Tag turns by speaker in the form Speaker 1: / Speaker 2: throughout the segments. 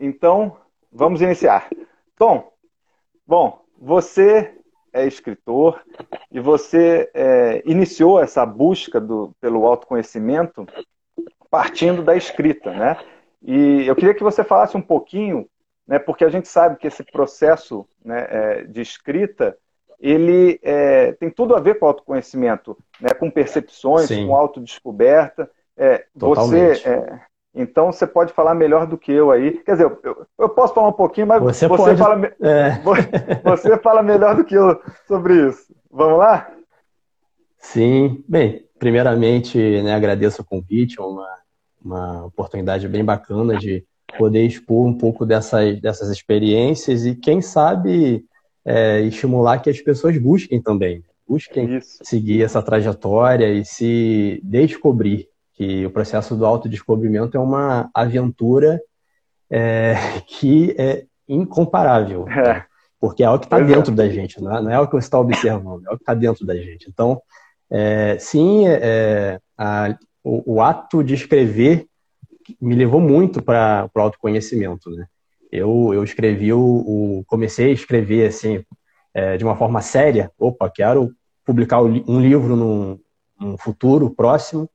Speaker 1: Então, vamos iniciar. Tom, bom, você é escritor e você é, iniciou essa busca do, pelo autoconhecimento partindo da escrita, né? E eu queria que você falasse um pouquinho, né, porque a gente sabe que esse processo né, é, de escrita ele é, tem tudo a ver com autoconhecimento, né, com percepções, Sim. com autodescoberta. É, você, é, então você pode falar melhor do que eu aí. Quer dizer, eu, eu posso falar um pouquinho, mas você, você pode... fala, é. você fala melhor do que eu sobre isso. Vamos lá?
Speaker 2: Sim. Bem, primeiramente, né, agradeço o convite, é uma, uma oportunidade bem bacana de poder expor um pouco dessas, dessas experiências e, quem sabe, é, estimular que as pessoas busquem também. Busquem Isso. seguir essa trajetória e se descobrir que o processo do autodescobrimento é uma aventura é, que é incomparável. É. Né? Porque é algo que está é. dentro da gente, não é, não é algo que você está observando, é algo que está dentro da gente. Então, é, sim, é, a, o, o, ato de escrever me levou muito para o autoconhecimento. Né? Eu, eu escrevi, o, o comecei a escrever assim, é, de uma forma séria. Opa, quero publicar um livro num, num futuro próximo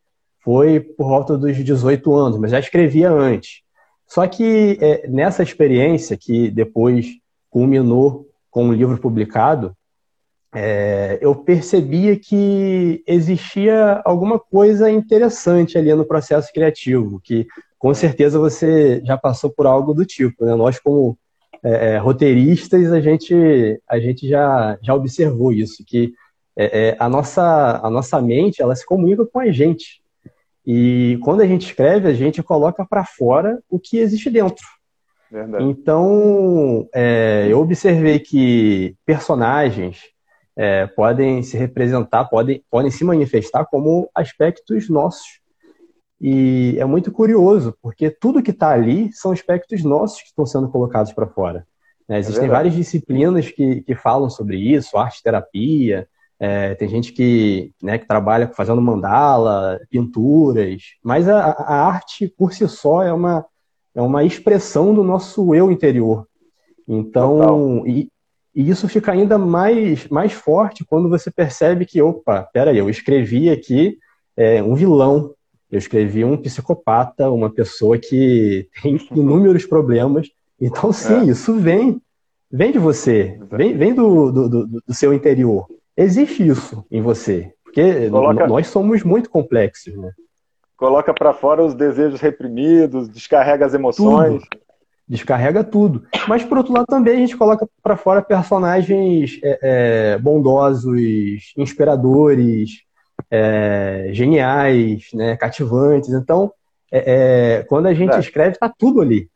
Speaker 2: foi por volta dos 18 anos, mas já escrevia antes. Só que é, nessa experiência, que depois culminou com um livro publicado, é, eu percebia que existia alguma coisa interessante ali no processo criativo, que com certeza você já passou por algo do tipo. Né? Nós, como é, é roteiristas, a gente, a gente já, já observou isso, que é, é, a, nossa, a nossa mente ela se comunica com a gente. E quando a gente escreve, a gente coloca para fora o que existe dentro. Verdade. Então, é, eu observei que personagens é, podem se representar, podem, podem se manifestar como aspectos nossos. E é muito curioso, porque tudo que está ali são aspectos nossos que estão sendo colocados para fora. Né? Existem é várias disciplinas que, que falam sobre isso, arte-terapia, é, tem gente que, né, que trabalha fazendo mandala, pinturas, mas a, a, arte por si só é uma, é uma expressão do nosso eu interior. Então, e, e, isso fica ainda mais, mais forte quando você percebe que, opa, peraí, eu escrevi aqui é, um vilão, eu escrevi um psicopata, uma pessoa que tem inúmeros problemas. Então, sim, é. isso vem, vem de você, vem, vem do, do, do, do seu interior existe isso em você. Porque Coloca... nós somos muito complexos, né?
Speaker 1: Coloca para fora os desejos reprimidos, descarrega as emoções.
Speaker 2: Tudo. Descarrega tudo. Mas, por outro lado, também a gente coloca para fora personagens é, é, bondosos, inspiradores, é, geniais, né, cativantes. Então, é, é, quando a gente é. escreve, está tudo ali.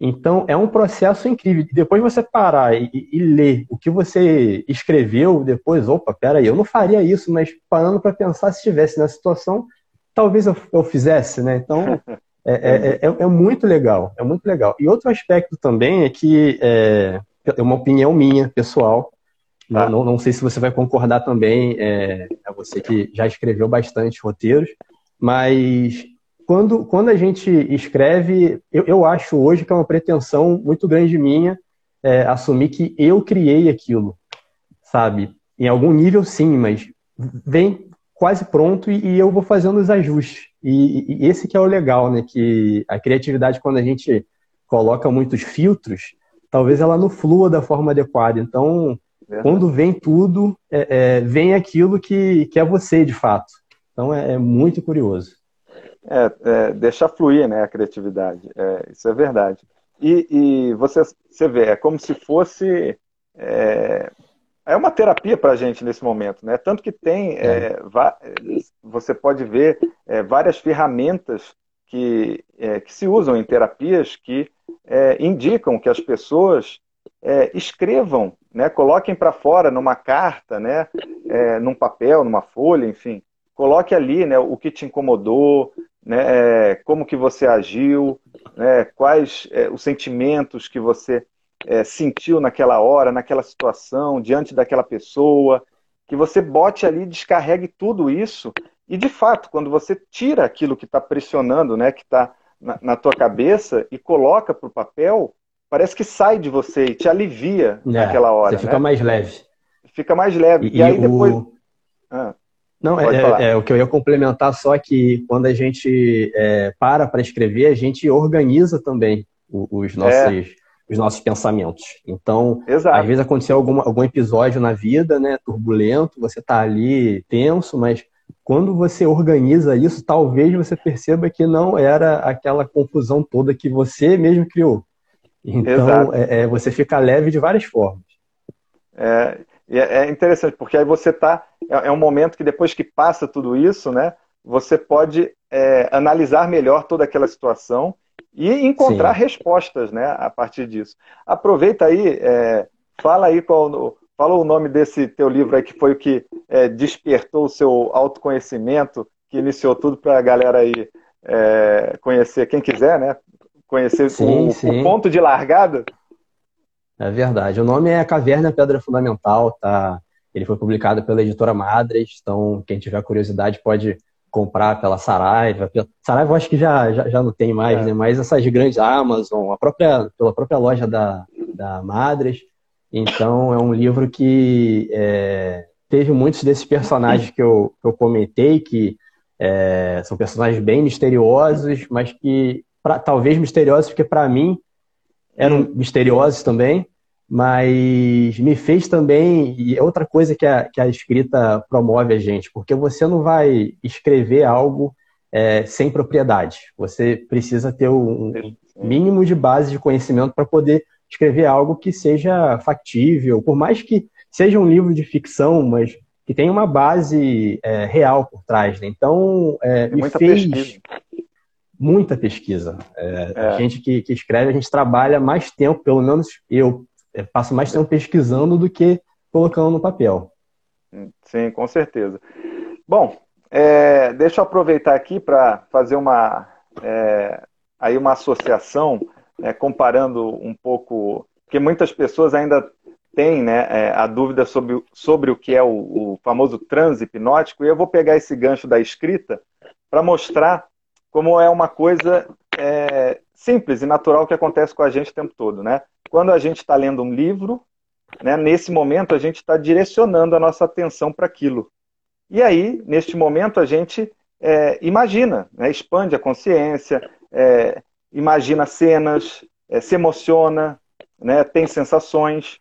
Speaker 2: Então, é um processo incrível. Depois você parar e, e, ler o que você escreveu, depois, opa, peraí, eu não faria isso, mas parando para pensar, se estivesse nessa situação, talvez eu, eu fizesse, né? Então, é, é, é, é, muito legal, é muito legal. E outro aspecto também é que, é, é uma opinião minha, pessoal, ah. não, não sei se você vai concordar também, é, é você que já escreveu bastante roteiros, mas quando, quando a gente escreve, eu, eu acho hoje que é uma pretensão muito grande minha é, assumir que eu criei aquilo, sabe? Em algum nível, sim, mas vem quase pronto e, e eu vou fazendo os ajustes. E, e, esse que é o legal, né? Que a criatividade, quando a gente coloca muitos filtros, talvez ela não flua da forma adequada. Então, quando vem tudo, é, é, vem aquilo que, que é você, de fato. Então, é, é muito curioso.
Speaker 1: É, é, deixar fluir né, a criatividade, é, isso é verdade. E, e, você, você vê, é como se fosse. É, é uma terapia para a gente nesse momento, né? Tanto que tem. É, você pode ver é, várias ferramentas que, é, que se usam em terapias que indicam que as pessoas escrevam, né? Coloquem para fora numa carta, né? num papel, numa folha, enfim coloque ali né, o que te incomodou, né, é, como que você agiu, né, quais é, os sentimentos que você é, sentiu naquela hora, naquela situação, diante daquela pessoa, que você bote ali, descarregue tudo isso e de fato, quando você tira aquilo que está pressionando, né, que está na, na tua cabeça e coloca para o papel, parece que sai de você e te alivia é, naquela hora.
Speaker 2: Você fica
Speaker 1: né?
Speaker 2: mais leve.
Speaker 1: Fica mais leve. E, e aí depois. O...
Speaker 2: Ah, Não, é, é, é, o que eu ia complementar, só que quando a gente é, para para escrever, a gente organiza também os nossos, é. os nossos pensamentos. Então, Exato. às vezes aconteceu algum, algum episódio na vida, né, turbulento, você está ali tenso, mas quando você organiza isso, talvez você perceba que não era aquela confusão toda que você mesmo criou. Então, é, é, você fica leve de várias formas.
Speaker 1: É, é interessante, porque aí você está. É, é, um momento que depois que passa tudo isso, né, você pode é, analisar melhor toda aquela situação e encontrar Sim. respostas né, a partir disso. Aproveita aí, é, fala aí qual, Fala o nome desse teu livro aí, que foi o que é, despertou o seu autoconhecimento, que iniciou tudo para a galera aí é, conhecer, quem quiser, né? Conhecer sim, o, sim. o, ponto de largada.
Speaker 2: É verdade. O nome é Caverna Pedra Fundamental, tá? Ele foi publicado pela editora Madres, então quem tiver curiosidade pode comprar pela Saraiva. Saraiva eu acho que já, já, já não tem mais, é. né? Mas essas grandes Amazon, a própria, pela própria loja da, da Madres. Então, é um livro que é, teve muitos desses personagens que eu, que eu comentei, que é, são personagens bem misteriosos, mas que, pra, talvez misteriosos, porque para mim eram misteriosos também, mas me fez também, e é outra coisa que a, que a escrita promove a gente, porque você não vai escrever algo é, sem propriedade. Você precisa ter um mínimo de base de conhecimento para poder escrever algo que seja factível, por mais que seja um livro de ficção, mas que tenha uma base é, real por trás. Né? Então, é, me muita fez pesquisa. Muita pesquisa. É, é, a gente que, que, escreve, a gente trabalha mais tempo, pelo menos eu é, passo mais tempo pesquisando do que colocando no papel.
Speaker 1: Sim, com certeza. Bom, é, deixa eu aproveitar aqui para fazer uma, aí uma associação né, comparando um pouco, porque muitas pessoas ainda têm né, é, a dúvida sobre, sobre o que é o, o famoso transe hipnótico, e eu vou pegar esse gancho da escrita para mostrar como é uma coisa é, simples e natural que acontece com a gente o tempo todo. Né? Quando a gente está lendo um livro, né, nesse momento a gente está direcionando a nossa atenção para aquilo. E aí, neste momento, a gente é, imagina, né, expande a consciência, é, imagina cenas, é, se emociona, né, tem sensações.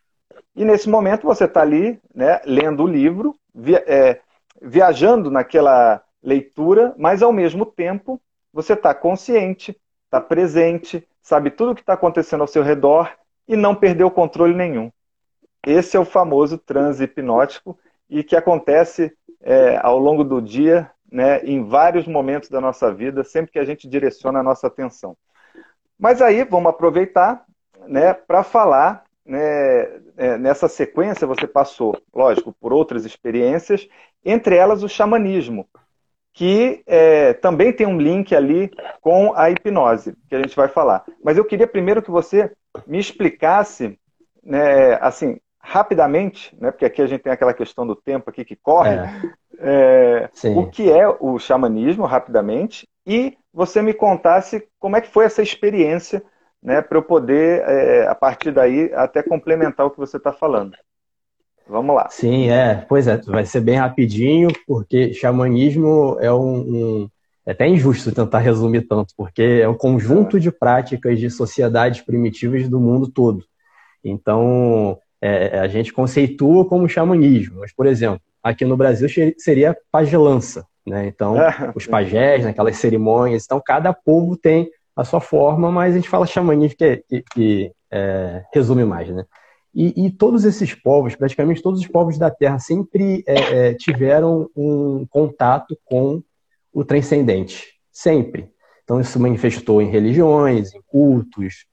Speaker 1: E nesse momento você está ali, né, lendo o livro, via, é, viajando naquela leitura, mas ao mesmo tempo você está consciente, está presente, sabe tudo o que está acontecendo ao seu redor e não perdeu controle nenhum. Esse é o famoso transe hipnótico e que acontece é, ao longo do dia, né, em vários momentos da nossa vida, sempre que a gente direciona a nossa atenção. Mas aí vamos aproveitar né, para falar né, é, nessa sequência você passou, lógico, por outras experiências, entre elas o xamanismo, que é, também tem um link ali com a hipnose, que a gente vai falar. Mas eu queria primeiro que você me explicasse, né, assim, rapidamente, né, porque aqui a gente tem aquela questão do tempo aqui que corre, é. É, o que é o xamanismo, rapidamente, e você me contasse como é que foi essa experiência, né, para eu poder, é, a partir daí, até complementar o que você está falando. Vamos lá.
Speaker 2: Sim, é. Pois é, vai ser bem rapidinho, porque xamanismo é um, um é até injusto tentar resumir tanto, porque é um conjunto de práticas de sociedades primitivas do mundo todo. Então, é, a gente conceitua como xamanismo, mas, por exemplo, aqui no Brasil seria pagelança, né? Então, é. os pajés, naquelas cerimônias, então cada povo tem a sua forma, mas a gente fala xamanismo que, que, que é, resume mais, né? E, e, todos esses povos, praticamente todos os povos da Terra, sempre é, é, tiveram um contato com o transcendente, sempre. Então isso manifestou em religiões, em cultos,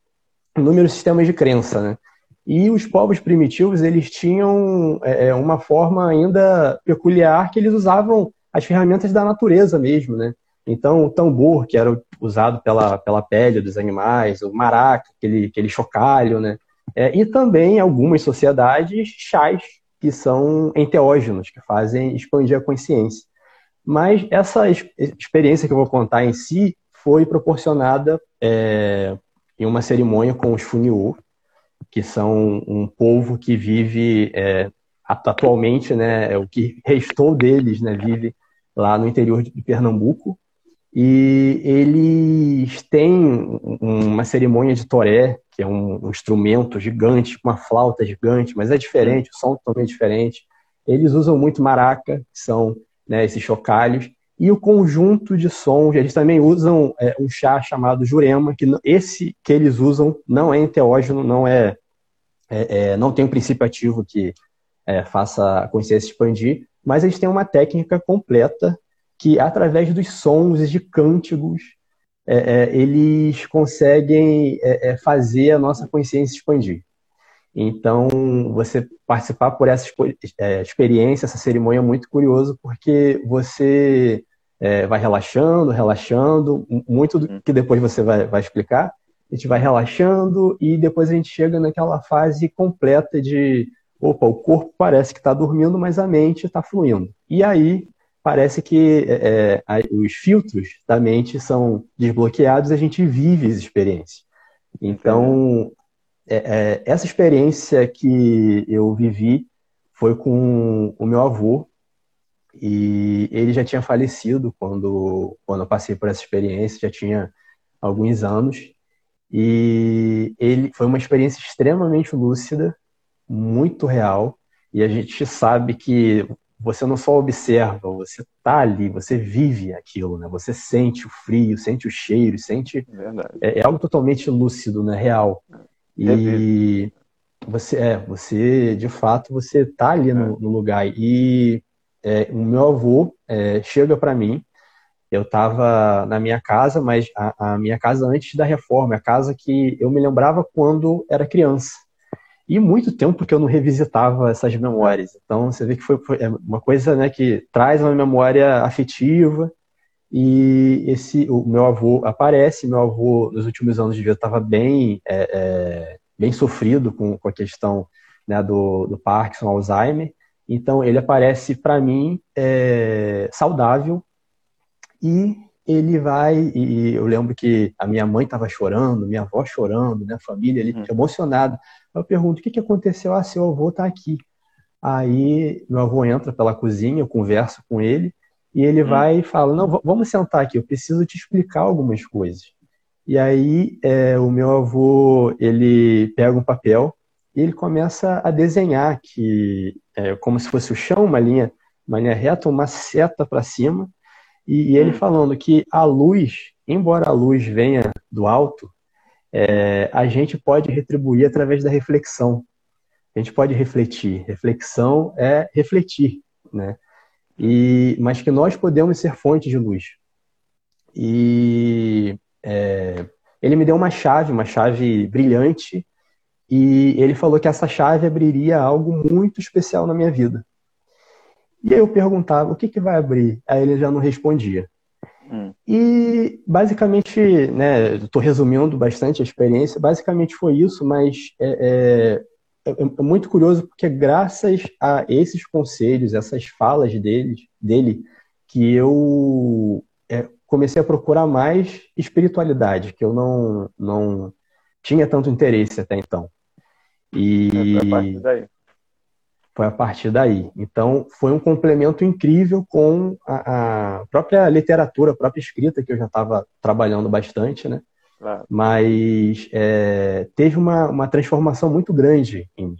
Speaker 2: inúmeros sistemas de crença, né? E os povos primitivos, eles tinham é, uma forma ainda peculiar que eles usavam as ferramentas da natureza mesmo, né? Então, o tambor, que era usado pela, pela pele dos animais, o maraca, aquele, aquele chocalho, né? É, e também algumas sociedades, chás, que são enteógenos, que fazem expandir a consciência. Mas essa experiência que eu vou contar em si foi proporcionada é, em uma cerimônia com os Funiô, que são um povo que vive é, atualmente, né, é o que restou deles, né, vive lá no interior de Pernambuco, e eles têm uma cerimônia de toré, que é um, um instrumento gigante, uma flauta gigante, mas é diferente, o som é totalmente diferente. Eles usam muito maraca, que são né, esses chocalhos, e o conjunto de sons, eles também usam é, um chá chamado jurema, que esse que eles usam não é enteógeno, não é, é, é não tem um princípio ativo que é, faça a consciência expandir, mas eles têm uma técnica completa que, através dos sons e de cânticos, é, é, eles conseguem é, é, fazer a nossa consciência expandir. Então, você participar por essa é, experiência, essa cerimônia é muito curioso, porque você é, vai relaxando, relaxando, muito do que depois você vai, vai explicar, a gente vai relaxando e depois a gente chega naquela fase completa de opa, o corpo parece que está dormindo, mas a mente está fluindo. E aí parece que é, é os filtros da mente são desbloqueados e a gente vive as experiências. Então, é, é, essa experiência que eu vivi foi com o meu avô, e ele já tinha falecido quando, quando eu passei por essa experiência, já tinha alguns anos. E ele foi uma experiência extremamente lúcida, muito real, e a gente sabe que você não só observa, você tá ali, você vive aquilo, né? Você sente o frio, sente o cheiro, sente é, é, algo totalmente lúcido, né? Real. E você é, você de fato você tá ali no, no lugar e é, o meu avô é, chega para mim. Eu estava na minha casa, mas a, a minha casa antes da reforma, a casa que eu me lembrava quando era criança e muito tempo que eu não revisitava essas memórias. Então você vê que foi, foi é uma coisa né, que traz uma memória afetiva. E esse o meu avô aparece. Meu avô nos últimos anos de vida estava bem é, é, bem sofrido com, com a questão né, do, do Parkinson, Alzheimer. Então ele aparece para mim é, saudável e ele vai e eu lembro que a minha mãe estava chorando, minha avó chorando, né, a família ali hum. emocionada eu pergunto, o que, que aconteceu? Ah, seu avô está aqui. Aí meu avô entra pela cozinha, eu converso com ele, e ele hum. vai e fala, não, vamos sentar aqui, eu preciso te explicar algumas coisas. E aí é, o meu avô, ele pega um papel e ele começa a desenhar que é como se fosse o chão, uma linha, uma linha reta, uma seta para cima, e, e ele hum. falando que a luz, embora a luz venha do alto, é, a gente pode retribuir através da reflexão. A gente pode refletir. Reflexão é refletir, né? E, mas que nós podemos ser fontes de luz. E é, ele me deu uma chave, uma chave brilhante, e ele falou que essa chave abriria algo muito especial na minha vida. E aí eu perguntava, o que, que vai abrir? Aí ele já não respondia. Hum. E basicamente, né, estou resumindo bastante a experiência, basicamente foi isso, mas é, é, é, é, muito curioso porque graças a esses conselhos, essas falas dele, dele que eu é, comecei a procurar mais espiritualidade, que eu não, não tinha tanto interesse até então. E... É, foi a partir daí. Então, foi um complemento incrível com a, a própria literatura, a própria escrita, que eu já estava trabalhando bastante, né? Claro. Mas é, teve uma, uma transformação muito grande em mim.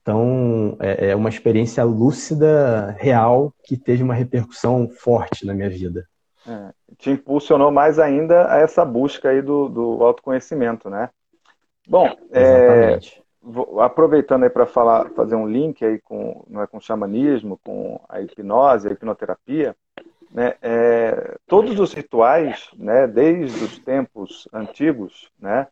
Speaker 2: Então, é, é uma experiência lúcida, real, que teve uma repercussão forte na minha vida.
Speaker 1: É, te impulsionou mais ainda a essa busca aí do, do autoconhecimento, né? Bom, é, aproveitando aí para falar, fazer um link aí com, não é, com o xamanismo, com a hipnose, a hipnoterapia, né, é, todos os rituais, né, desde os tempos antigos, né,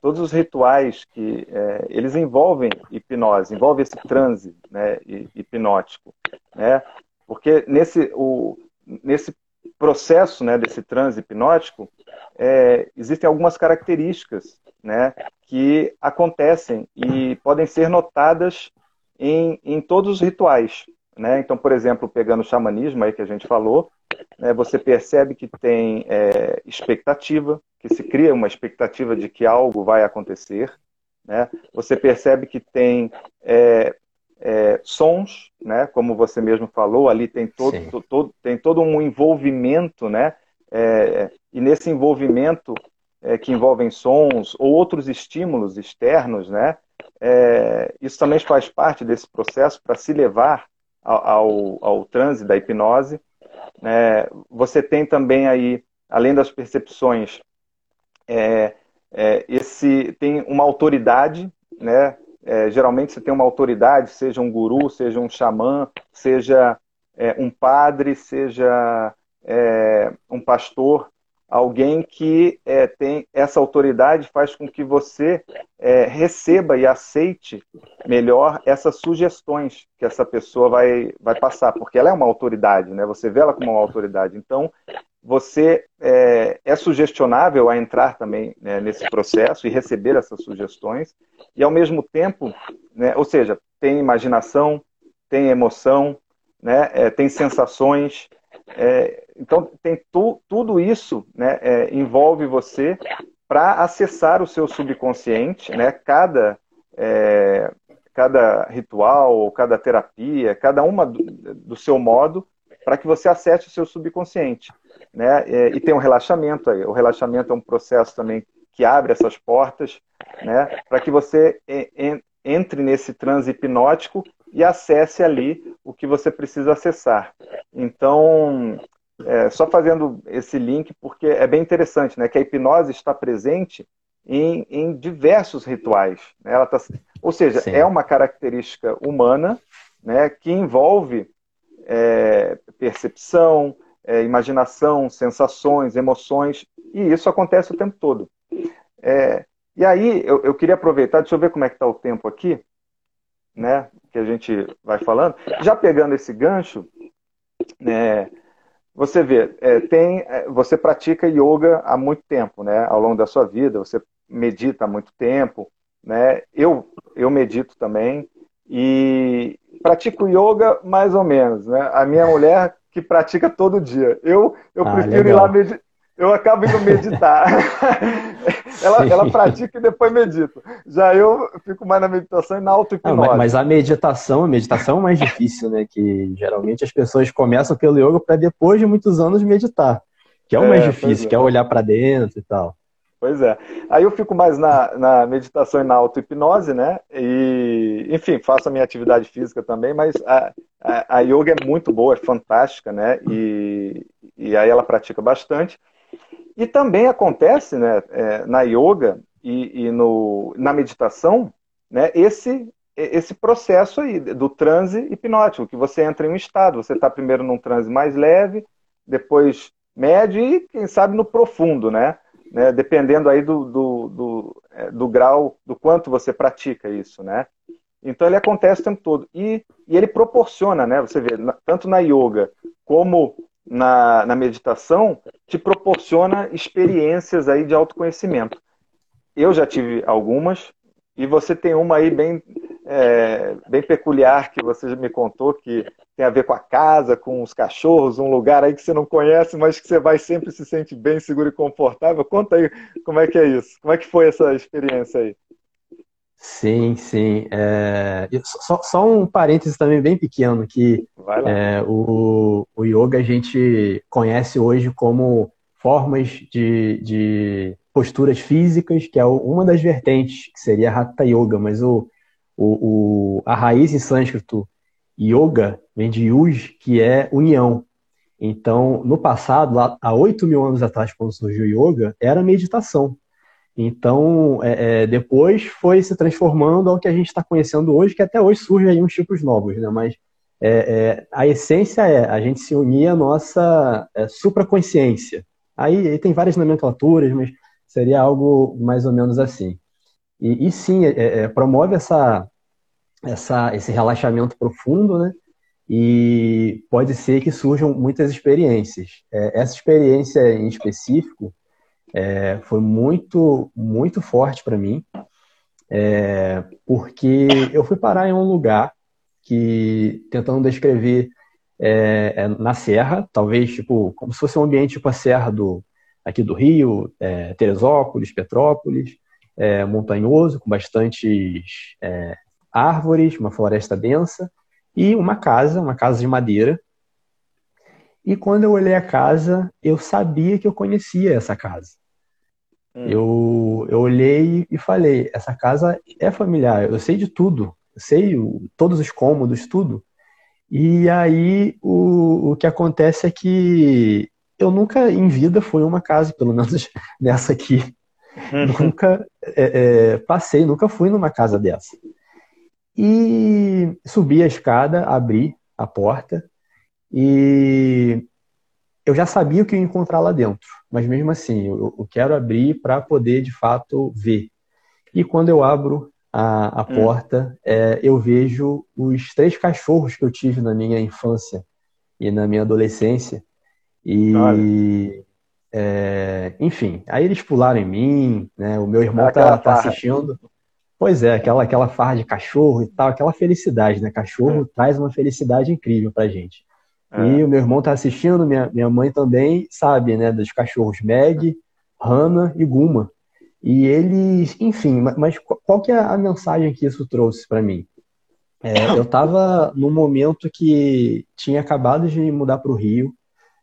Speaker 1: todos os rituais que é, eles envolvem hipnose, envolvem esse transe né, hipnótico, né, porque nesse, o, nesse processo né, desse transe hipnótico, é, existem algumas características né, que acontecem e podem ser notadas em, em todos os rituais. Né? Então, por exemplo, pegando o xamanismo aí que a gente falou, né, você percebe que tem é, expectativa, que se cria uma expectativa de que algo vai acontecer, né? Você percebe que tem é, é, sons, né? Como você mesmo falou, ali tem todo, todo tem todo um envolvimento, né? É, e nesse envolvimento é, que envolvem sons ou outros estímulos externos, né? É, isso também faz parte desse processo para se levar ao, ao, ao transe da hipnose. Né? Você tem também aí, além das percepções, é, é, esse tem uma autoridade, né? É, geralmente você tem uma autoridade, seja um guru, seja um xamã, seja é, um padre, seja um pastor, alguém que é, tem essa autoridade faz com que você é, receba e aceite melhor essas sugestões que essa pessoa vai, vai passar, porque ela é uma autoridade, né? Você vê ela como uma autoridade. Então, você é, é sugestionável a entrar também né, nesse processo e receber essas sugestões, e ao mesmo tempo, né, ou seja, tem imaginação, tem emoção, né, é, tem sensações, é, então tem tu, tudo isso né, é, envolve você para acessar o seu subconsciente, né, cada, é, cada ritual, cada terapia, cada uma do, do seu modo, para que você acesse o seu subconsciente né? É, e tem um relaxamento aí. O relaxamento é um processo também que abre essas portas, né? Para que você entre nesse transe hipnótico e acesse ali o que você precisa acessar. Então, é, só fazendo esse link, porque é bem interessante, né? Que a hipnose está presente em, em diversos rituais. Né? Ela tá, ou seja, Sim. é uma característica humana né, que envolve é, percepção, é, imaginação, sensações, emoções, e isso acontece o tempo todo. É, e aí, eu, eu, queria aproveitar, deixa eu ver como é que está o tempo aqui, né, que a gente vai falando. Já pegando esse gancho, né, você vê, é, tem, é, você pratica yoga há muito tempo, né, ao longo da sua vida, você medita há muito tempo, né, eu, eu medito também, e pratico yoga mais ou menos, né, a minha mulher que pratica todo dia. Eu, eu ah, prefiro legal. ir lá meditar. Eu acabo indo meditar. ela, ela pratica e depois medita. Já eu fico mais na meditação e na auto-hipnose.
Speaker 2: Mas, mas, a meditação, a meditação é mais difícil, né? Que geralmente as pessoas começam pelo yoga para depois de muitos anos meditar. Que é o mais é, difícil, é. que é olhar para dentro e tal.
Speaker 1: Pois é. Aí eu fico mais na, na meditação e na auto-hipnose, né? E, enfim, faço a minha atividade física também, mas a, a, a yoga é muito boa, é fantástica, né? E, e aí ela pratica bastante. E também acontece, né, é, na yoga e, e, no, na meditação, né, esse, esse processo aí do transe hipnótico, que você entra em um estado, você está primeiro num transe mais leve, depois médio e, quem sabe, no profundo, né? né, dependendo aí do, do, do, é, do, grau, do quanto você pratica isso, né? Então ele acontece o tempo todo. E, e ele proporciona, né? Você vê, tanto na yoga como na, na meditação, te proporciona experiências aí de autoconhecimento. Eu já tive algumas, e você tem uma aí bem, é, bem peculiar que você me contou, que tem a ver com a casa, com os cachorros, um lugar aí que você não conhece, mas que você vai sempre se sente bem, seguro e confortável. Conta aí como é que é isso. Como é que foi essa experiência aí?
Speaker 2: Sim, sim. É... Só, só, um parêntese também bem pequeno, que é, o, o yoga a gente conhece hoje como formas de, de posturas físicas, que é uma das vertentes, que seria Hatha Yoga, mas o, o, o, a raiz em sânscrito Yoga vem de Yuj, que é união. Então, no passado, há 8 mil anos atrás, quando surgiu o Yoga, era meditação. Então, é, é, depois foi se transformando ao que a gente está conhecendo hoje, que até hoje surgem aí uns tipos novos, né? Mas é, é a essência é a gente se unir à nossa é, supraconsciência. Aí, aí tem várias nomenclaturas, mas Seria algo mais ou menos assim. E, e sim, é, promove essa, essa, esse relaxamento profundo, né? E pode ser que surjam muitas experiências. Essa experiência em específico é, foi muito, muito forte para mim, é, porque eu fui parar em um lugar que, tentando descrever é, é, na serra, talvez tipo como se fosse um ambiente tipo a serra do aqui do Rio, é, Teresópolis, Petrópolis, é, montanhoso com bastantes árvores, uma floresta densa e uma casa, uma casa de madeira. E quando eu olhei a casa, eu sabia que eu conhecia essa casa. Hum. Eu, eu olhei e falei: essa casa é familiar, eu sei de tudo, eu sei o, todos os cômodos, tudo. E aí o, o que acontece é que eu nunca em vida fui uma casa, pelo menos nessa aqui. Uhum. nunca é, é, passei, nunca fui numa casa dessa. E subi a escada, abri a porta e eu já sabia o que ia encontrar lá dentro, mas mesmo assim, eu, eu quero abrir para poder de fato ver. E quando eu abro a, a hum. porta, é, eu vejo os três cachorros que eu tive na minha infância e na minha adolescência. E, é, enfim, aí eles pularam em mim, né? O meu irmão tá, tá assistindo. Pois é, aquela, aquela farra de cachorro e tal, aquela felicidade, né? Cachorro é. traz uma felicidade incrível pra gente. É. E o meu irmão tá assistindo, minha, minha mãe também sabe, né, dos cachorros Meg, Hannah e Guma. E eles, enfim, mas qual que é a mensagem que isso trouxe para mim? É, eu estava num momento que tinha acabado de mudar para o Rio,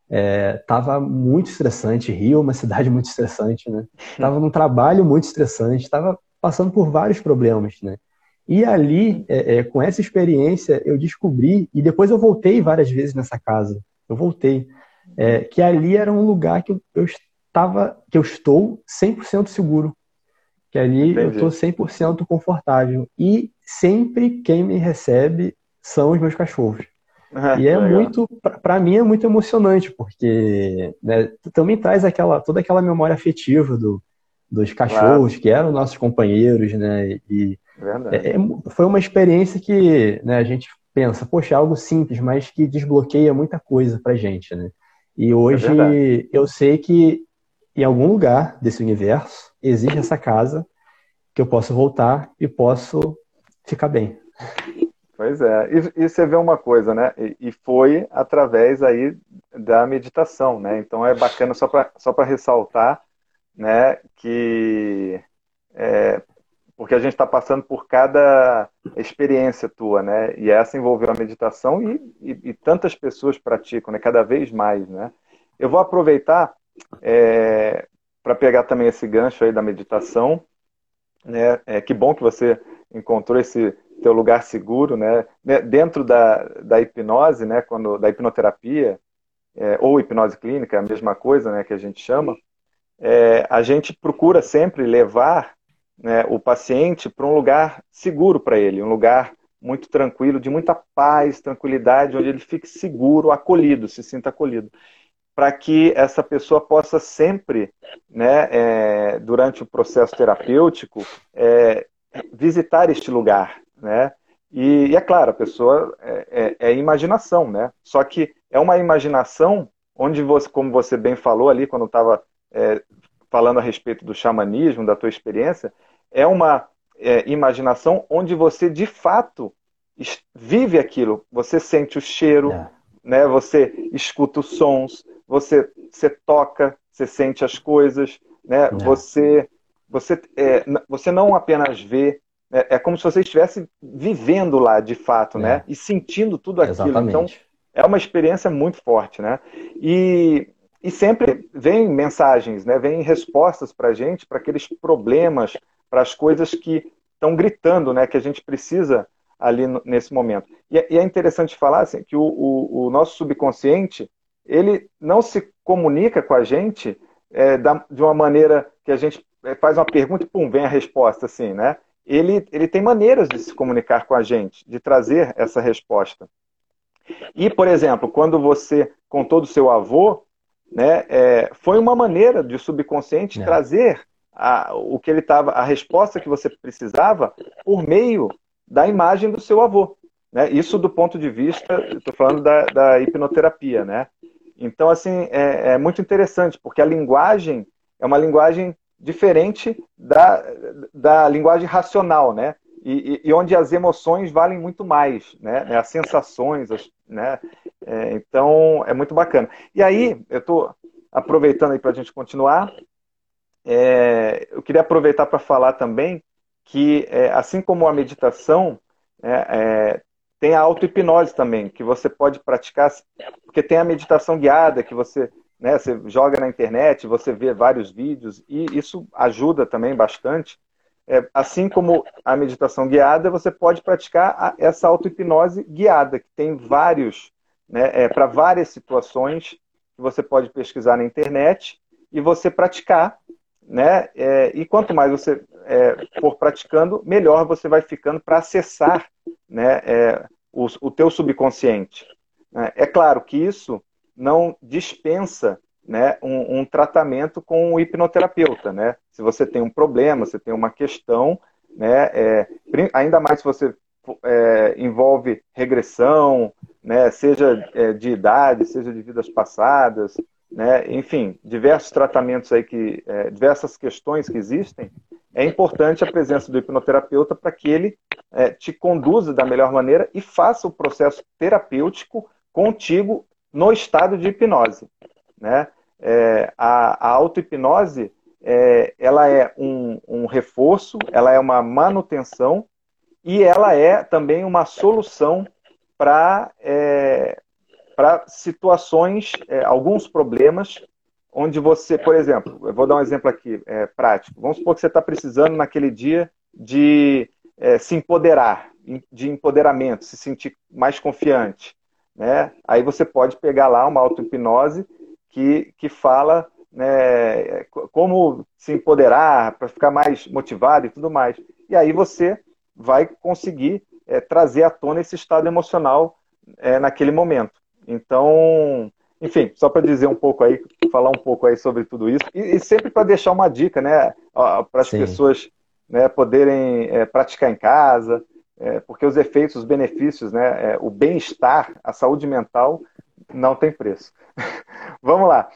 Speaker 2: estava é, muito estressante, Rio é uma cidade muito estressante, né? Estava num trabalho muito estressante, estava passando por vários problemas, né? E ali, é, é, com essa experiência, eu descobri, e depois eu voltei várias vezes nessa casa, eu voltei, é, que ali era um lugar que eu, eu estava, que eu estou 100% seguro, que ali Entendi. eu estou 100% confortável. E sempre quem me recebe são os meus cachorros. Ah, e é legal. muito, para mim é muito emocionante, porque né, também traz aquela, toda aquela memória afetiva do, dos cachorros, claro. que eram nossos companheiros, né? E é, é, foi uma experiência que né, a gente pensa, poxa, é algo simples, mas que desbloqueia muita coisa pra gente, né? E hoje é eu sei que em algum lugar desse universo existe essa casa que eu posso voltar e posso ficar bem.
Speaker 1: Pois é, e, e você vê uma coisa, né? E, e, foi através aí da meditação, né? Então é bacana só para só ressaltar, né? Que é, porque a gente está passando por cada experiência tua, né? E essa envolveu a meditação e, e, e, tantas pessoas praticam, né? Cada vez mais, né? Eu vou aproveitar é, para pegar também esse gancho aí da meditação, né? É, que bom que você encontrou esse teu lugar seguro, né? Dentro da, da hipnose, né? Quando da hipnoterapia é, ou hipnose clínica, a mesma coisa, né? Que a gente chama. É, a gente procura sempre levar né, o paciente para um lugar seguro para ele, um lugar muito tranquilo, de muita paz, tranquilidade, onde ele fique seguro, acolhido, se sinta acolhido, para que essa pessoa possa sempre, né, é, durante o processo terapêutico, é, visitar este lugar, né? E, e, é claro, a pessoa é, é, é, imaginação, né? Só que é uma imaginação onde você, como você bem falou ali, quando estava é, falando a respeito do xamanismo, da tua experiência, é uma é, imaginação onde você de fato vive aquilo. Você sente o cheiro, é. né? Você escuta os sons, você, você toca, você sente as coisas, né? É. Você você é, você não apenas vê, é, é, como se você estivesse vivendo lá de fato, né? É. E sentindo tudo aquilo. Exatamente. Então é uma experiência muito forte, né? E e sempre vem mensagens, né? Vem respostas para a gente para aqueles problemas, para as coisas que estão gritando, né? Que a gente precisa ali no, nesse momento. E, é, e, é interessante falar assim, que o, o, o, nosso subconsciente ele não se comunica com a gente é, da, de uma maneira que a gente é, faz uma pergunta e pum, vem a resposta assim, né? Ele, ele tem maneiras de se comunicar com a gente, de trazer essa resposta. E, por exemplo, quando você contou do seu avô, né, é, foi uma maneira de o subconsciente é. trazer a, o que ele estava, a resposta que você precisava por meio da imagem do seu avô. Né? Isso do ponto de vista, estou falando da, da, hipnoterapia, né? Então, assim, é, é, muito interessante, porque a linguagem é uma linguagem diferente da, da linguagem racional, né? E, e, onde as emoções valem muito mais, né? As sensações, as, né? É, então, é muito bacana. E aí, eu estou aproveitando aí para a gente continuar, é, eu queria aproveitar para falar também que, é, assim como a meditação, é, é, tem a auto-hipnose também, que você pode praticar, porque tem a meditação guiada, que você, né, você joga na internet, você vê vários vídeos, e isso ajuda também bastante. É, assim como a meditação guiada, você pode praticar a, essa auto-hipnose guiada, que tem vários, né, é, para várias situações, que você pode pesquisar na internet e você praticar né? É, e quanto mais você é, for praticando, melhor você vai ficando para acessar né, é, o, o teu subconsciente. Né? É claro que isso não dispensa né, um, um, tratamento com o hipnoterapeuta. Né? Se você tem um problema, você tem uma questão, né, é, ainda mais se você é, envolve regressão, né, seja é, de idade, seja de vidas passadas, né, enfim, diversos tratamentos aí que, é, diversas questões que existem, é importante a presença do hipnoterapeuta para que ele é, te conduza da melhor maneira e faça o processo terapêutico contigo no estado de hipnose. Né? É, a, a auto-hipnose é, ela é um, um reforço, ela é uma manutenção e ela é também uma solução para é, para situações, é, alguns problemas, onde você, por exemplo, eu vou dar um exemplo aqui é, prático. Vamos supor que você está precisando naquele dia de é, se empoderar, de empoderamento, se sentir mais confiante. Né? Aí você pode pegar lá uma auto-hipnose que, que fala né, como se empoderar para ficar mais motivado e tudo mais. E aí você vai conseguir é, trazer à tona esse estado emocional é, naquele momento. Então, enfim, só para dizer um pouco aí, falar um pouco aí sobre tudo isso, e, e sempre para deixar uma dica, né, para as pessoas né, poderem é, praticar em casa, é, porque os efeitos, os benefícios, né, é, o bem-estar, a saúde mental não tem preço. Vamos lá.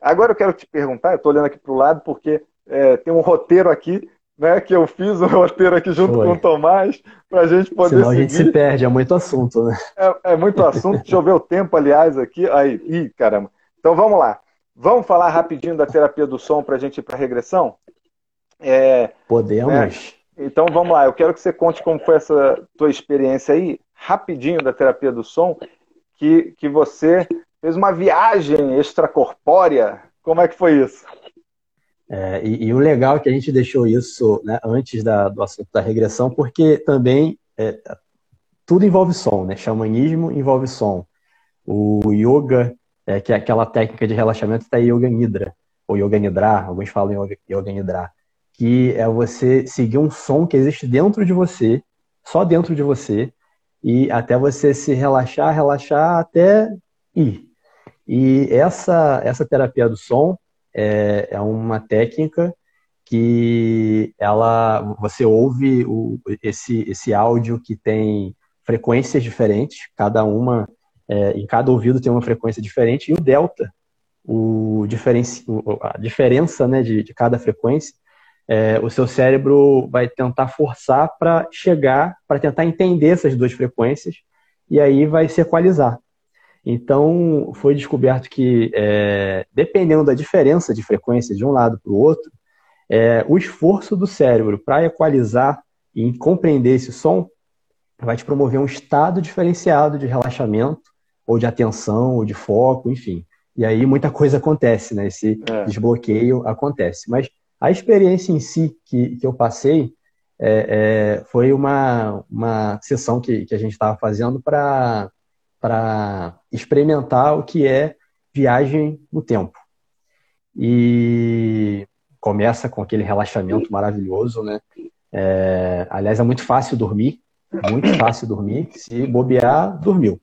Speaker 1: Agora eu quero te perguntar, eu estou olhando aqui para o lado porque é, tem um roteiro aqui né, que eu fiz um roteiro aqui junto Foi. com o Tomás, para a gente poder
Speaker 2: Senão seguir. a gente se perde, é muito assunto, né?
Speaker 1: É, é muito assunto, deixa eu ver o tempo, aliás, aqui. Aí, ih, caramba. Então vamos lá. Vamos falar rapidinho da terapia do som para a gente ir para a regressão?
Speaker 2: É, Podemos. Né?
Speaker 1: Então vamos lá, eu quero que você conte como foi essa tua experiência aí, rapidinho da terapia do som, que, que você fez uma viagem extracorpórea. Como é que foi isso?
Speaker 2: É, e, e, o legal é que a gente deixou isso né, antes da, do assunto da regressão, porque também é, tudo envolve som, né? Xamanismo envolve som. O yoga, é, que é aquela técnica de relaxamento, está Yoga Nidra, ou Yoga Nidra, alguns falam Yoga, Nidra, que é você seguir um som que existe dentro de você, só dentro de você, e até você se relaxar, relaxar até ir. E essa, essa terapia do som, é, é uma técnica que ela você ouve o, esse, esse áudio que tem frequências diferentes, cada uma é, em cada ouvido tem uma frequência diferente, e o delta, o diferenci, a diferença né, de, de cada frequência, é, o seu cérebro vai tentar forçar para chegar, para tentar entender essas duas frequências, e aí vai se equalizar. Então, foi descoberto que, é, dependendo da diferença de frequência de um lado para o outro, é, o esforço do cérebro para equalizar e compreender esse som vai te promover um estado diferenciado de relaxamento, ou de atenção, ou de foco, enfim. E aí muita coisa acontece, né? Esse é. desbloqueio acontece. Mas a experiência em si que, que eu passei é, é, foi uma, uma sessão que, que a gente estava fazendo para experimentar o que é viagem no tempo. E começa com aquele relaxamento maravilhoso, né? É, aliás, é muito fácil dormir, muito fácil dormir. Se bobear, dormiu.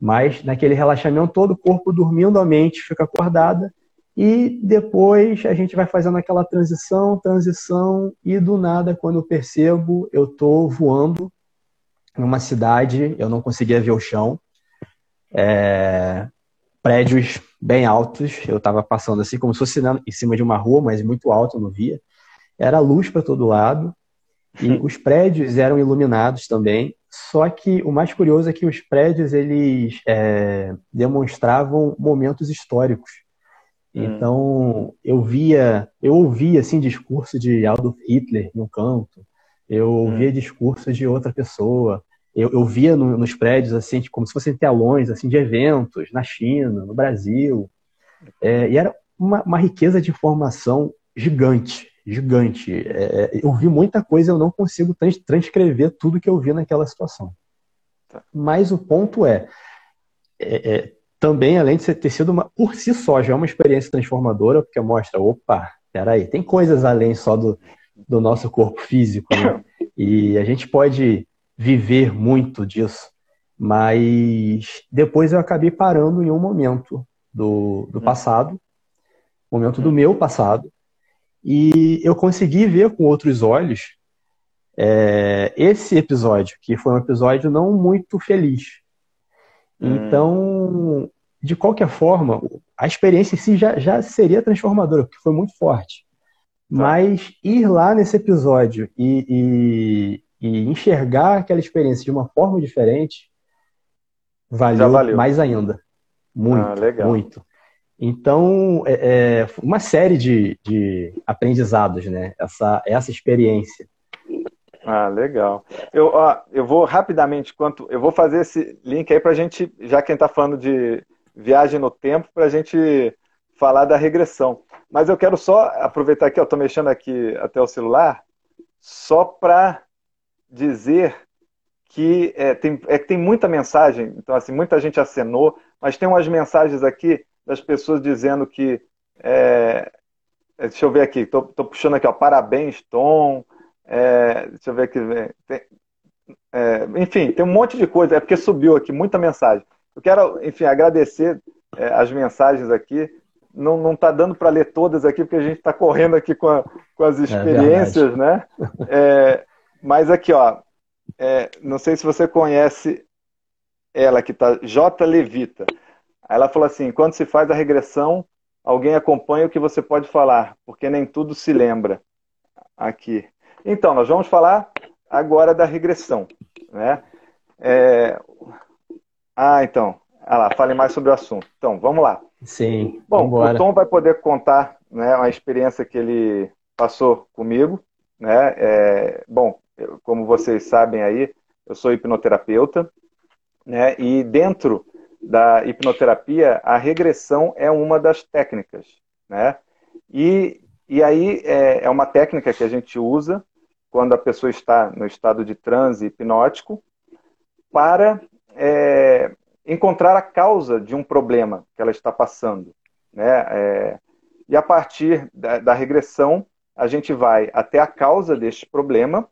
Speaker 2: Mas naquele relaxamento todo, o corpo dormindo, a mente fica acordada. E depois a gente vai fazendo aquela transição, transição, e do nada, quando eu percebo, eu estou voando numa cidade, eu não conseguia ver o chão, é, prédios bem altos, eu estava passando assim como se fosse em cima de uma rua, mas muito alto, eu não via. Era luz para todo lado, E os prédios eram iluminados também, só que o mais curioso é que os prédios eles é, demonstravam momentos históricos. Hum. Então eu via, eu ouvia assim discurso de Adolf Hitler em um canto, eu ouvia hum. discursos de outra pessoa, eu, eu via no, nos prédios assim como se fossem telões assim de eventos na China, no Brasil, é, e era uma, uma riqueza de informação gigante gigante. É, é, eu vi muita coisa, eu não consigo trans transcrever tudo que eu vi naquela situação. Tá. Mas o ponto é, é, é, também, além de ter sido uma, por si só, já é uma experiência transformadora, porque mostra, opa, peraí, tem coisas além só do, do nosso corpo físico, né? E a gente pode viver muito disso. Mas depois eu acabei parando em um momento do, do hum. passado, momento do meu passado, e eu consegui ver com outros olhos é, esse episódio, que foi um episódio não muito feliz. Hum. Então, de qualquer forma, a experiência em si já, já seria transformadora, porque foi muito forte. Tá. Mas ir lá nesse episódio e, e, e, enxergar aquela experiência de uma forma diferente valeu, valeu. mais ainda. Muito, ah, muito. Então, é, é uma série de, de aprendizados, né? Essa, essa experiência.
Speaker 1: Ah, legal. Eu, ó, eu vou rapidamente, quanto eu vou fazer esse link aí para a gente, já quem está falando de viagem no tempo, para a gente falar da regressão. Mas eu quero só aproveitar aqui, eu estou mexendo aqui até o celular, só para dizer que é, tem, é, tem muita mensagem, então assim, muita gente acenou, mas tem umas mensagens aqui das pessoas dizendo que. É, é deixa eu ver aqui, estou puxando aqui, ó, parabéns, Tom. É, deixa eu ver aqui. Tem, é, enfim, tem um monte de coisa, é porque subiu aqui muita mensagem. Eu quero, enfim, agradecer é, as mensagens aqui. Não, não tá dando para ler todas aqui, porque a gente está correndo aqui com, a, com as é experiências, né? É, mas aqui, ó, não sei se você conhece ela que está J. Levita. Ela falou assim: quando se faz a regressão, alguém acompanha o que você pode falar, porque nem tudo se lembra. Aqui. Então, nós vamos falar agora da regressão. Né? É... Ah, então. Ah lá, fale mais sobre o assunto. Então, vamos lá.
Speaker 2: Sim.
Speaker 1: Bom, vambora. o Tom vai poder contar né, uma experiência que ele passou comigo. Né? É... Bom, como vocês sabem aí, eu sou hipnoterapeuta. Né? E dentro da hipnoterapia, a regressão é uma das técnicas, né? E, e aí é, é uma técnica que a gente usa quando a pessoa está no estado de transe hipnótico para é, encontrar a causa de um problema que ela está passando, né? É, e a partir da, da regressão, a gente vai até a causa deste problema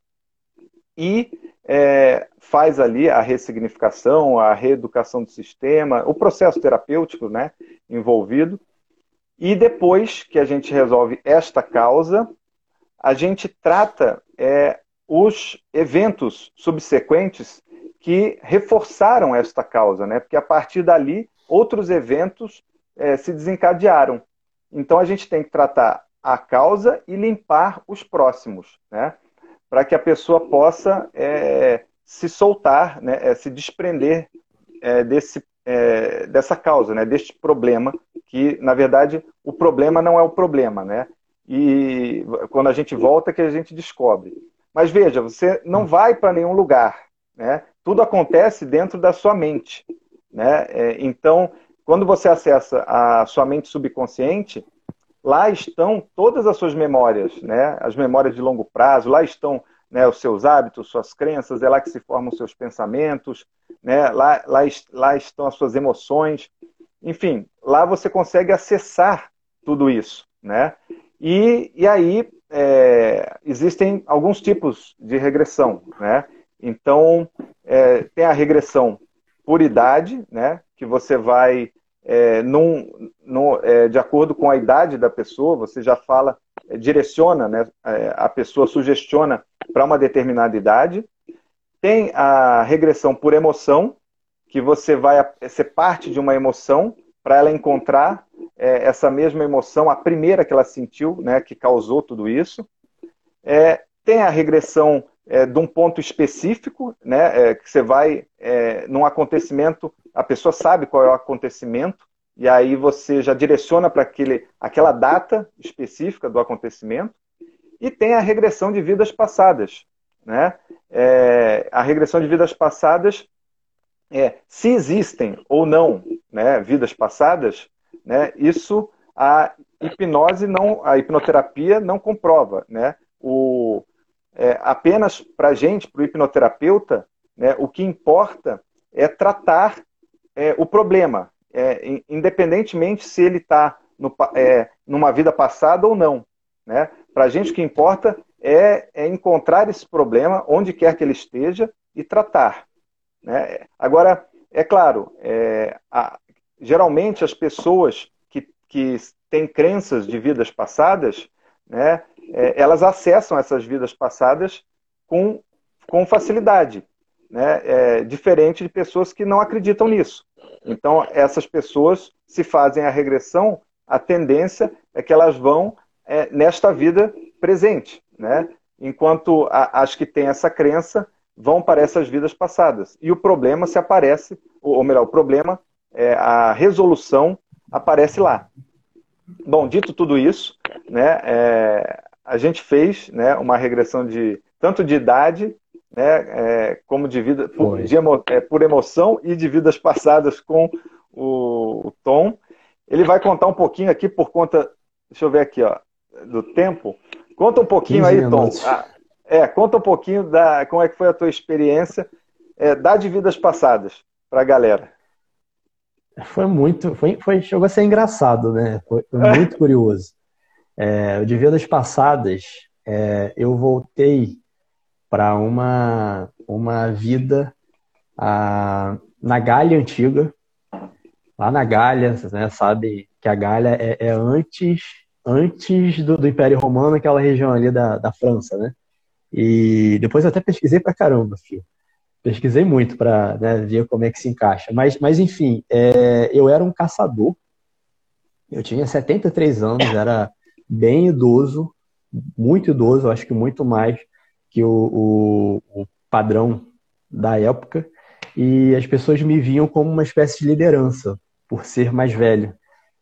Speaker 1: e é, faz ali a ressignificação, a reeducação do sistema, o processo terapêutico né, envolvido. E depois que a gente resolve esta causa, a gente trata é, os eventos subsequentes que reforçaram esta causa, né? Porque a partir dali outros eventos é, se desencadearam. Então a gente tem que tratar a causa e limpar os próximos, né? para que a pessoa possa é, se soltar, né, é, se desprender é, desse, é, dessa causa, né, deste problema, que, na verdade, o problema não é o problema, né? E quando a gente volta que a gente descobre. Mas veja, você não vai para nenhum lugar, né? Tudo acontece dentro da sua mente, né? É, então, quando você acessa a sua mente subconsciente, lá estão todas as suas memórias, né? As memórias de longo prazo, lá estão né, os seus hábitos, suas crenças, é lá que se formam os seus pensamentos, né? Lá, lá, lá estão as suas emoções. Enfim, lá você consegue acessar tudo isso, né? E, e aí é, existem alguns tipos de regressão, né? Então, é, tem a regressão por idade, né? Que você vai é, num, num, é, de acordo com a idade da pessoa, você já fala, é, direciona, né, é, a pessoa sugestiona para uma determinada idade. Tem a regressão por emoção, que você vai ser parte de uma emoção para ela encontrar é, essa mesma emoção, a primeira que ela sentiu, né, que causou tudo isso. É, tem a regressão é, de um ponto específico, né, é, que você vai é, num acontecimento, a pessoa sabe qual é o acontecimento, e aí você já direciona para aquela data específica do acontecimento, e tem a regressão de vidas passadas. Né? É, a regressão de vidas passadas, é, se existem ou não né, vidas passadas, né, isso a hipnose não, a hipnoterapia não comprova. Né? O, é, apenas para a gente, para o hipnoterapeuta, né, o que importa é tratar é, o problema, é, independentemente se ele está é, numa vida passada ou não. Né? Para a gente o que importa é, é, encontrar esse problema onde quer que ele esteja e tratar. Né? Agora, é claro, é, a, geralmente as pessoas que, que têm crenças de vidas passadas, né, é, elas acessam essas vidas passadas com, com facilidade, né? É, diferente de pessoas que não acreditam nisso. Então, essas pessoas, se fazem a regressão, a tendência é que elas vão é, nesta vida presente, né? enquanto a, as que têm essa crença vão para essas vidas passadas. E o problema se aparece, ou melhor, o problema, é, a resolução aparece lá. Bom, dito tudo isso, né, é, a gente fez né, uma regressão de tanto de idade né, é, como de vida por, de emo, é, por, emoção e de vidas passadas com o, o, Tom. Ele vai contar um pouquinho aqui por conta, deixa eu ver aqui, ó, do tempo. Conta um pouquinho aí, Tom. Ah, é, conta um pouquinho da como é que foi a tua experiência é, da de vidas passadas para a galera.
Speaker 2: Foi muito, foi, foi, chegou a ser engraçado, né? Foi, foi muito curioso. É, de vidas passadas, é, eu voltei para uma, uma vida a, na Gália antiga, lá na Gália, né, sabe que a Gália é, é antes antes do, do, Império Romano, aquela região ali da, da França, né? E depois eu até pesquisei pra caramba, filho. Pesquisei muito para né, ver como é que se encaixa. Mas, mas enfim, é, eu era um caçador. Eu tinha 73 anos, era bem idoso, muito idoso, acho que muito mais que o, o, o padrão da época, e as pessoas me viam como uma espécie de liderança, por ser mais velho.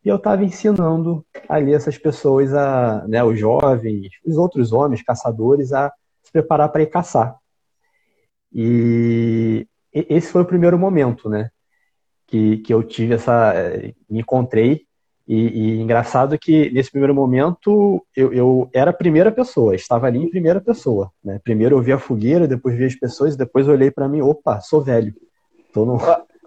Speaker 2: E eu estava ensinando ali essas pessoas, a, né, os jovens, os outros homens, caçadores, a se preparar para ir caçar. E esse foi o primeiro momento, né? Que, que eu tive essa. Eh, me encontrei e, e, engraçado que nesse primeiro momento eu, eu, era a primeira pessoa, estava ali em primeira pessoa. Né? Primeiro eu vi a fogueira, depois vi as pessoas, depois eu olhei para mim, opa, sou velho, estou num,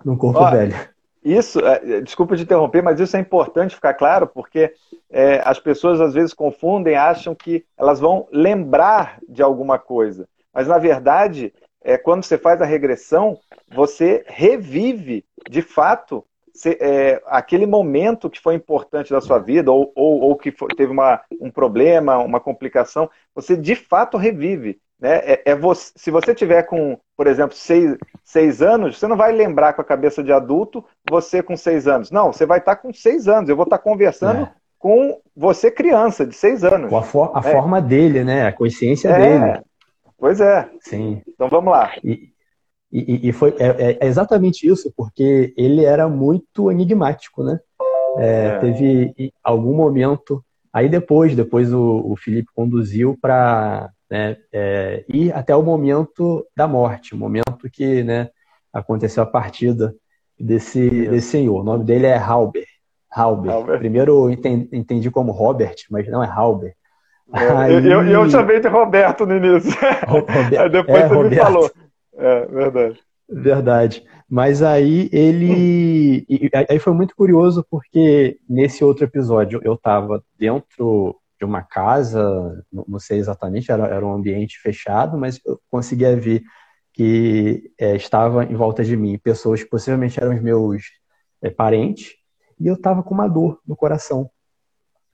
Speaker 2: num corpo velho.
Speaker 1: Isso, é, desculpa te interromper, mas isso é importante ficar claro, porque é, as pessoas às vezes confundem, acham que elas vão lembrar de alguma coisa. Mas na verdade, é, quando você faz a regressão, você revive de fato se, é, aquele momento que foi importante da sua vida, ou, ou, ou que foi, teve uma, um problema, uma complicação, você de fato revive. Né? É, é você, se você tiver com, por exemplo, seis, seis anos, você não vai lembrar com a cabeça de adulto você com seis anos. Não, você vai estar com seis anos. Eu vou estar conversando é. com você criança, de seis anos.
Speaker 2: Com a, for, a é. forma dele, né? A consciência é. dele.
Speaker 1: Pois é.
Speaker 2: Sim.
Speaker 1: Então vamos lá.
Speaker 2: E, e, e foi é, é, exatamente isso, porque ele era muito enigmático, né? É, é. teve algum momento. Aí depois, depois o, o Felipe conduziu para né, é, ir até o momento da morte, o momento que né, aconteceu a partida desse, desse senhor. O nome dele é Halber. Halber. Halber. Primeiro eu entendi, entendi, como Robert, mas não é Halber.
Speaker 1: Aí... eu, eu, chamei de Roberto no início. Aí depois é, você Roberto. me falou. É, verdade.
Speaker 2: Verdade. Mas aí ele. Aí foi muito curioso, porque nesse outro episódio eu estava dentro de uma casa, não sei exatamente, era, era um ambiente fechado, mas eu conseguia ver que é, estava em volta de mim pessoas que possivelmente eram os meus é, parentes, e eu estava com uma dor no coração.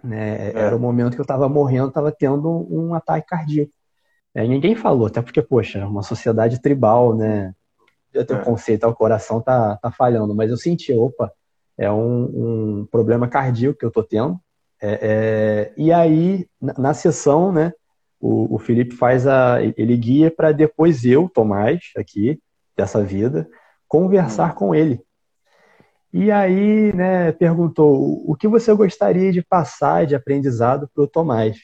Speaker 2: Né? É. Era o momento que eu estava morrendo, estava tendo um ataque cardíaco. É, ninguém falou, até porque, poxa, é uma sociedade tribal, né? Eu tenho é. conceito, o coração tá, tá falhando, mas eu senti, opa, é um, um problema cardíaco que eu tô tendo. É, é, e aí, na, na, sessão, né, o, o Felipe faz a. Ele guia para depois eu, Tomás, aqui, dessa vida, conversar com ele. E aí, né, perguntou o que você gostaria de passar de aprendizado para o Tomás.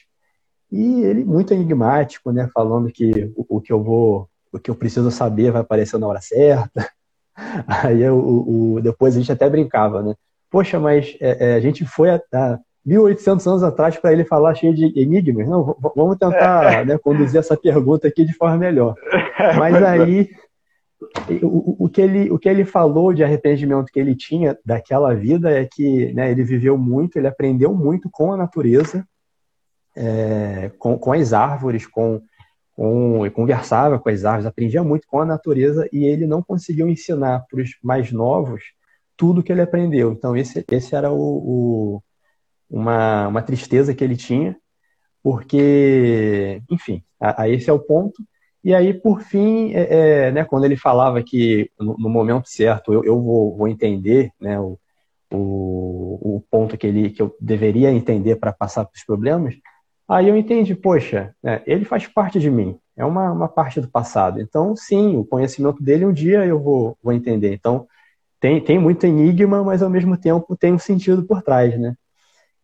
Speaker 2: E ele, muito enigmático, né, falando que o, o, que eu vou, o que eu preciso saber vai aparecer na hora certa. Aí eu, o, depois a gente até brincava, né? Poxa, mas é, é, a gente foi a, a 1.800 anos atrás para ele falar cheio de enigmas. Não, vamos tentar é. né, conduzir essa pergunta aqui de forma melhor. Mas aí, o, que ele, o que ele falou de arrependimento que ele tinha daquela vida é que né, ele viveu muito, ele aprendeu muito com a natureza, é, com, com as árvores, com, com, conversava com as árvores, aprendia muito com a natureza e ele não conseguiu ensinar para os mais novos tudo que ele aprendeu. Então, esse, esse era o, o uma, uma tristeza que ele tinha, porque, enfim, a, a esse é o ponto. E aí, por fim, é, é, né, quando ele falava que no, no momento certo eu, eu vou, vou, entender né, o, o, o, ponto que, ele, que eu deveria entender para passar para os problemas, aí eu entendi, poxa, né, ele faz parte de mim, é uma, uma parte do passado. Então, sim, o conhecimento dele um dia eu vou, vou entender. Então, tem, tem muito enigma, mas ao mesmo tempo tem um sentido por trás, né?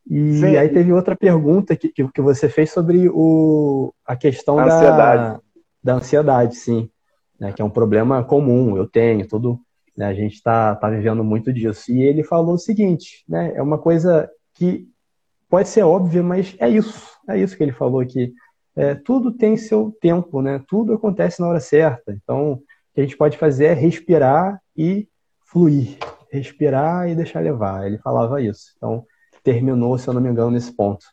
Speaker 2: E Sim. aí teve outra pergunta que, que, que, você fez sobre o, a questão a ansiedade. Da, da ansiedade, sim. Né, que é um problema comum, eu tenho, todo, né, a gente está tá vivendo muito disso. E ele falou o seguinte, né, é uma coisa que pode ser óbvia, mas é isso, é isso que ele falou aqui. É, tudo tem seu tempo, né? Tudo acontece na hora certa. Então, o que a gente pode fazer é respirar e fluir, respirar e deixar levar. Ele falava isso. Então, terminou, se eu não me engano, nesse ponto.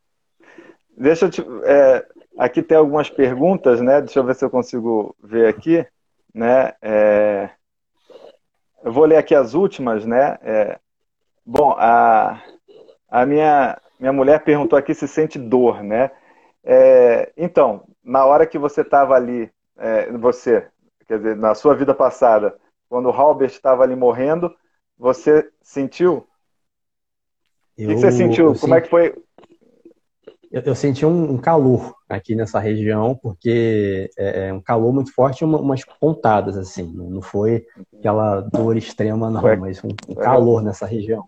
Speaker 1: Deixa eu te, é, aqui tem algumas perguntas, né? Deixa eu ver se eu consigo ver aqui, né? É, eu vou ler aqui as últimas, né? É, bom, a, a minha minha mulher perguntou aqui se sente dor, né? É, então, na hora que você estava ali, é, você, quer dizer, na sua vida passada, quando o Halbert estava ali morrendo, você sentiu eu, o que você sentiu? Como é que foi?
Speaker 2: Eu, eu senti um, um, calor aqui nessa região, porque é, é um calor muito forte, uma, umas pontadas, assim. Não foi aquela dor extrema, não, Ué. mas um, um calor nessa região.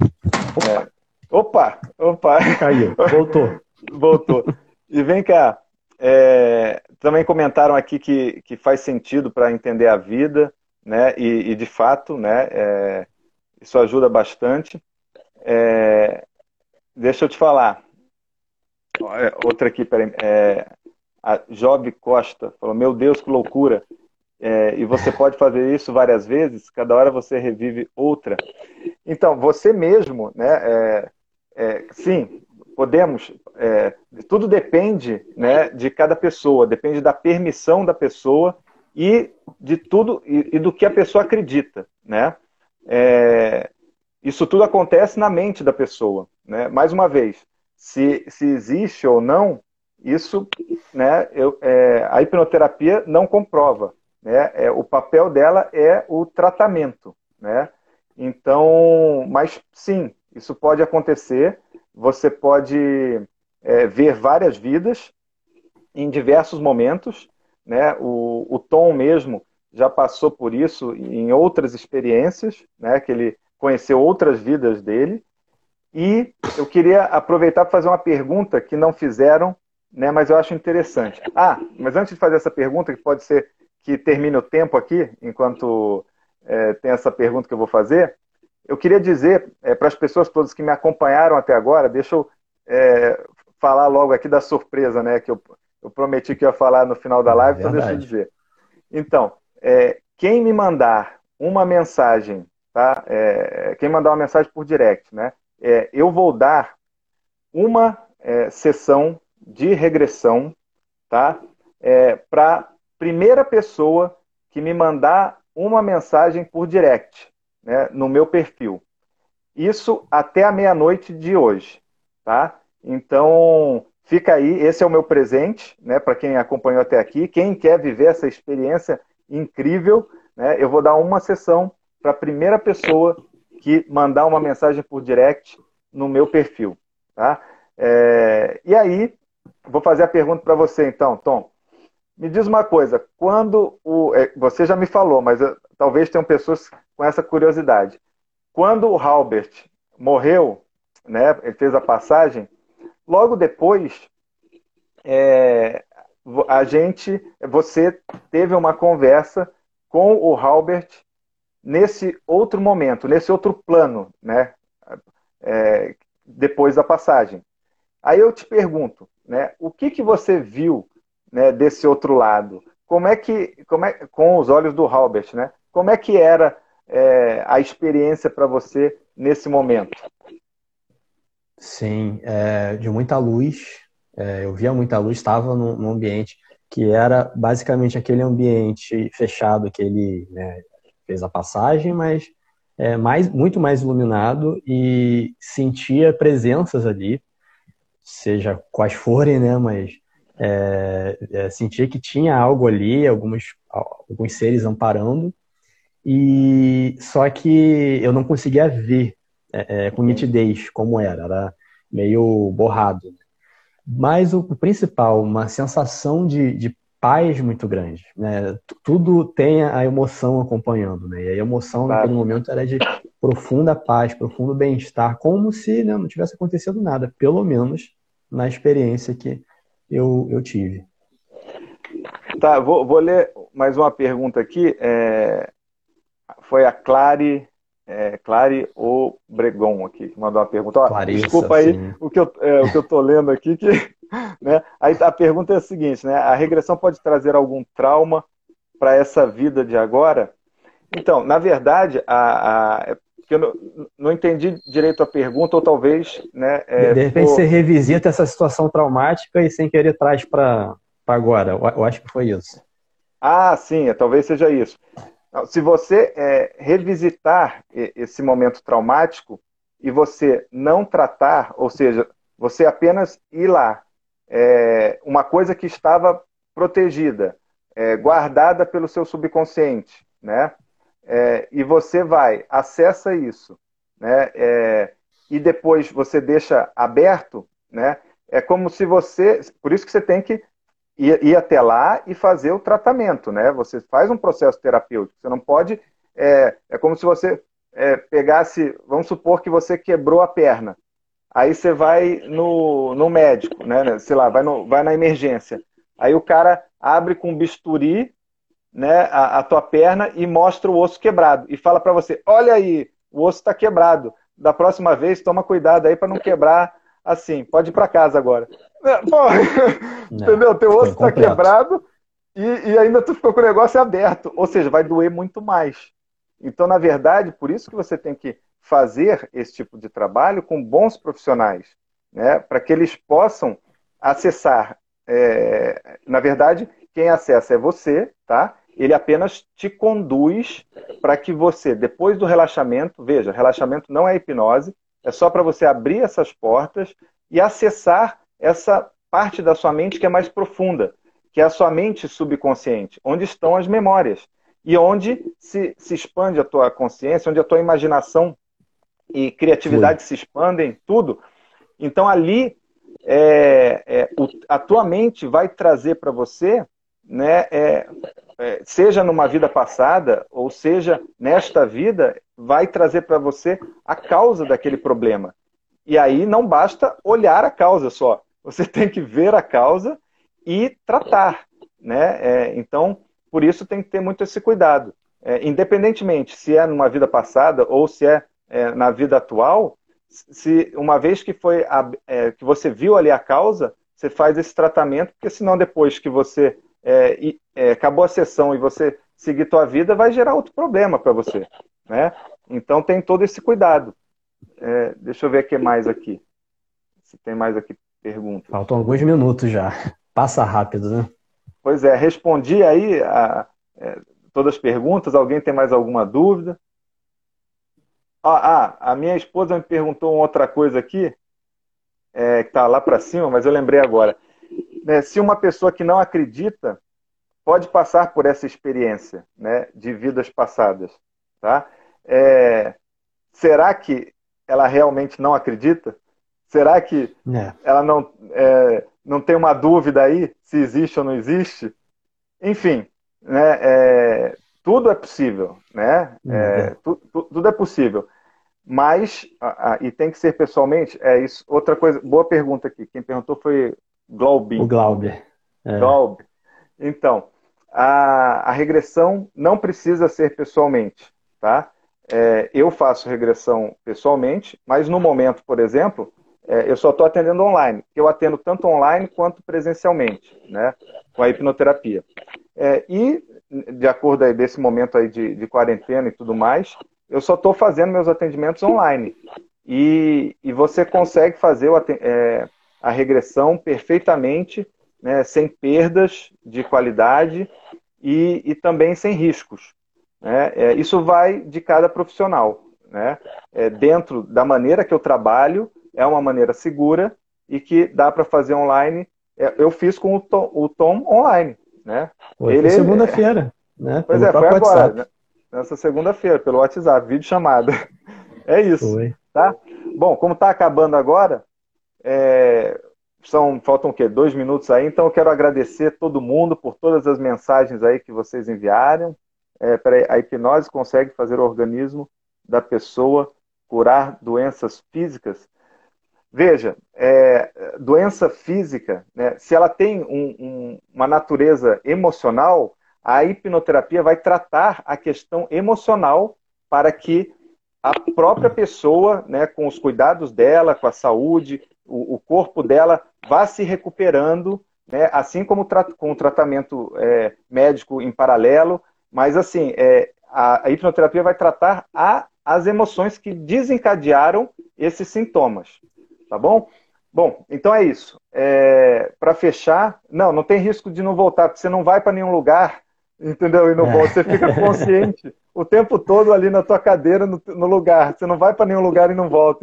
Speaker 1: Opa! É. Opa! Opa!
Speaker 2: Caiu, voltou.
Speaker 1: voltou. E vem cá, é, também comentaram aqui que, que faz sentido para entender a vida, né? E, e de fato, né? É, isso ajuda bastante. É, Deixa eu te falar. É, outra aqui, peraí. É, a Job Costa falou: Meu Deus, que loucura. É, e você pode fazer isso várias vezes, cada hora você revive outra. Então, você mesmo, né? É, é, sim, podemos. É, tudo depende né, de cada pessoa, depende da permissão da pessoa e de tudo e, e do que a pessoa acredita, né? É, isso tudo acontece na mente da pessoa. Né? Mais uma vez, se, se existe ou não, isso né, eu, é, a hipnoterapia não comprova. Né? É, o papel dela é o tratamento. Né? Então, mas sim, isso pode acontecer. Você pode é, ver várias vidas em diversos momentos. Né? O, o Tom mesmo já passou por isso em outras experiências, né? que ele conhecer outras vidas dele. E eu queria aproveitar para fazer uma pergunta que não fizeram, né, mas eu acho interessante. Ah, mas antes de fazer essa pergunta, que pode ser que termine o tempo aqui, enquanto é, tem essa pergunta que eu vou fazer, eu queria dizer é, para as pessoas todas que me acompanharam até agora, deixa eu é, falar logo aqui da surpresa, né, que eu, eu, prometi que ia falar no final da live, então deixa eu dizer. Então, é, quem me mandar uma mensagem tá? É, quem mandar uma mensagem por direct, né? É, eu vou dar uma é, sessão de regressão, tá? É, para primeira pessoa que me mandar uma mensagem por direct, né? No meu perfil. Isso até a meia-noite de hoje, tá? Então, fica aí, esse é o meu presente, né? Para quem acompanhou até aqui. Quem quer viver essa experiência incrível, né? Eu vou dar uma sessão para a primeira pessoa que mandar uma mensagem por direct no meu perfil. Tá? É, e aí, vou fazer a pergunta para você então, Tom. Me diz uma coisa, quando o. É, você já me falou, mas eu, talvez tenham pessoas com essa curiosidade. Quando o Halbert morreu, né, ele fez a passagem, logo depois, é, a gente, você teve uma conversa com o Halbert nesse outro momento, nesse outro plano, né, é, depois da passagem. Aí eu te pergunto, né, o que, que você viu né, desse outro lado? Como é que, como é, com os olhos do Halbert, né? Como é que era é, a experiência para você nesse momento?
Speaker 2: Sim, é, de muita luz. É, eu via muita luz, estava num, num, ambiente que era basicamente aquele ambiente fechado que ele né, fez a passagem, mas é, mais, muito mais iluminado e sentia presenças ali, seja quais forem, né? Mas é, é, sentia que tinha algo ali, alguns, alguns seres amparando, e só que eu não conseguia ver é, é com nitidez como era, era meio borrado. Mas o principal, uma sensação de, de paz muito grande. Né? Tudo tem a emoção acompanhando, né? E a emoção claro. naquele momento era de profunda paz, profundo bem-estar, como se né, não tivesse acontecido nada, pelo menos na experiência que, eu, eu tive.
Speaker 1: Tá, vou, vou ler mais uma pergunta aqui. É, foi a Clare, é, Clare Obregon aqui, que mandou uma pergunta. Ó, Clarissa, desculpa aí o que, eu, é, o que eu tô lendo aqui, que, né? Aí a pergunta é a seguinte, né? A regressão pode trazer algum trauma para essa vida de agora? Então, na verdade, a, a, que eu não, não, entendi direito a pergunta, ou talvez. Né,
Speaker 2: é, de repente você revisita essa situação traumática e sem querer traz para agora. Eu, eu, acho que foi isso.
Speaker 1: Ah, sim, é, talvez seja isso. Se você é, revisitar esse momento traumático e você não tratar, ou seja, você apenas ir lá, é, uma coisa que estava protegida, é, guardada pelo seu subconsciente, né? é, e você vai, acessa isso, né? É, e depois você deixa aberto, né? É como se você, por isso que você tem que ir, ir até lá e fazer o tratamento, né? Você faz um processo terapêutico. Você não pode, é, é como se você é, pegasse, vamos supor que você quebrou a perna. Aí você vai no, no médico, né? Sei lá, vai, no, vai na emergência. Aí o cara abre com bisturi né, a, a tua perna e mostra o osso quebrado e fala para você: olha aí, o osso está quebrado. Da próxima vez, toma cuidado aí para não quebrar assim. Pode ir para casa agora. É, pô, não, entendeu? Teu osso está quebrado e, e, ainda tu ficou com o negócio aberto. Ou seja, vai doer muito mais. Então, na verdade, por isso que você tem que fazer esse tipo de trabalho com bons profissionais, né? para que eles possam acessar. É, na verdade, quem acessa é você, tá? ele apenas te conduz para que você, depois do relaxamento, veja, relaxamento não é hipnose, é só para você abrir essas portas e acessar essa parte da sua mente que é mais profunda, que é a sua mente subconsciente, onde estão as memórias e onde se, se expande a tua consciência, onde a tua imaginação e criatividade Sim. se expandem, tudo. Então ali é, é, o, a tua mente vai trazer para você né, é, é, seja numa vida passada, ou seja nesta vida, vai trazer para você a causa daquele problema. E aí não basta olhar a causa só, você tem que ver a causa e tratar. Né? É, então, por isso tem que ter muito esse cuidado. É, independentemente se é numa vida passada ou se é, é na vida atual, se uma vez que foi a, é, que você viu ali a causa, você faz esse tratamento, porque senão depois que você é, e, é, acabou a sessão e você seguir tua vida, vai gerar outro problema para você. Né? Então tem todo esse cuidado. É, deixa eu ver o que mais aqui. Se tem mais aqui perguntas.
Speaker 2: Faltam alguns minutos já. Passa rápido, né?
Speaker 1: Pois é, respondi aí a, é, todas as perguntas. Alguém tem mais alguma dúvida? Ah, ah a minha esposa me perguntou outra coisa aqui, é, que está lá para cima, mas eu lembrei agora né, se uma pessoa que não acredita pode passar por essa experiência né, de vidas passadas, tá? É, será que ela realmente não acredita? Será que é. ela não, é, não tem uma dúvida aí se existe ou não existe. Enfim, né, é, tudo é possível, né? É, tu, tu, tudo é possível. Mas, e tem que ser pessoalmente, é isso. Outra coisa, boa pergunta aqui. Quem perguntou foi Glaubin.
Speaker 2: O Glauber.
Speaker 1: É. Glauber. Então, a, a, regressão não precisa ser pessoalmente, tá? É, eu faço regressão pessoalmente, mas no momento, por exemplo, é, eu só estou atendendo online. Eu atendo tanto online quanto presencialmente, né? Com a hipnoterapia. É, e, de acordo aí desse momento aí de, de quarentena e tudo mais, eu só estou fazendo meus atendimentos online. E, e você consegue fazer o, é, a regressão perfeitamente, né, sem perdas de qualidade e, e também sem riscos. Né? É, isso vai de cada profissional. Né? É, dentro da maneira que eu trabalho, é uma maneira segura e que dá para fazer online. É, eu fiz com o Tom, o Tom online. Né?
Speaker 2: Foi Ele, segunda-feira. Né?
Speaker 1: Pois é, foi agora. Né? nessa segunda-feira, pelo WhatsApp, vídeo chamada. É isso. Foi. Tá? Bom, como está acabando agora, é, são, faltam o quê? Dois minutos aí, então eu quero agradecer todo mundo por todas as mensagens aí que vocês enviaram. É, a hipnose consegue fazer o organismo da pessoa curar doenças físicas. Veja, é, doença física, né, se ela tem um, um, uma natureza emocional, a hipnoterapia vai tratar a questão emocional para que a própria pessoa, né, com os cuidados dela, com a saúde, o, o corpo dela, vá se recuperando, né, assim como com o tratamento é, médico em paralelo. Mas, assim, é, a, a, hipnoterapia vai tratar a, as emoções que desencadearam esses sintomas. Tá bom? Bom, então é isso. É, para fechar, não, não tem risco de não voltar, porque você não vai para nenhum lugar entendeu? E não volta. Você fica consciente o tempo todo ali na tua cadeira, no, no lugar. Você não vai para nenhum lugar e não volta.